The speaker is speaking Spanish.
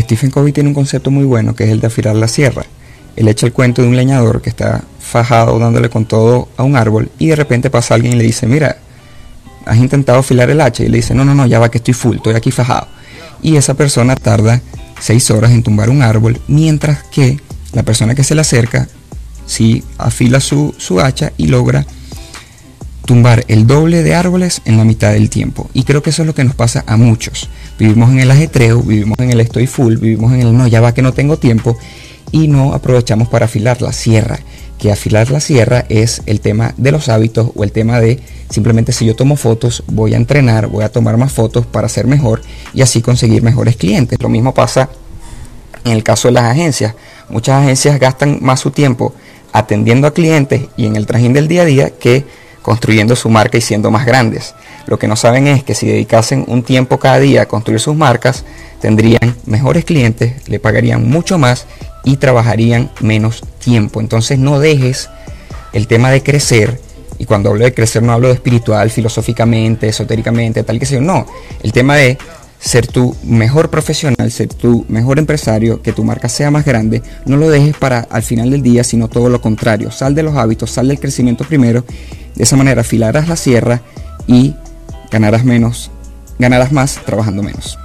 Stephen Covey tiene un concepto muy bueno que es el de afilar la sierra. Él echa el cuento de un leñador que está fajado dándole con todo a un árbol y de repente pasa alguien y le dice, mira, has intentado afilar el hacha y le dice, no, no, no, ya va que estoy full, estoy aquí fajado. Y esa persona tarda seis horas en tumbar un árbol, mientras que la persona que se le acerca sí afila su, su hacha y logra tumbar el doble de árboles en la mitad del tiempo. Y creo que eso es lo que nos pasa a muchos. Vivimos en el ajetreo, vivimos en el estoy full, vivimos en el no, ya va que no tengo tiempo y no aprovechamos para afilar la sierra. Que afilar la sierra es el tema de los hábitos o el tema de simplemente si yo tomo fotos, voy a entrenar, voy a tomar más fotos para ser mejor y así conseguir mejores clientes. Lo mismo pasa en el caso de las agencias. Muchas agencias gastan más su tiempo atendiendo a clientes y en el trajín del día a día que construyendo su marca y siendo más grandes. Lo que no saben es que si dedicasen un tiempo cada día a construir sus marcas, tendrían mejores clientes, le pagarían mucho más y trabajarían menos tiempo. Entonces no dejes el tema de crecer, y cuando hablo de crecer no hablo de espiritual, filosóficamente, esotéricamente, tal que sea, no, el tema de ser tu mejor profesional, ser tu mejor empresario, que tu marca sea más grande, no lo dejes para al final del día, sino todo lo contrario. Sal de los hábitos, sal del crecimiento primero de esa manera afilarás la sierra y ganarás menos, ganarás más trabajando menos.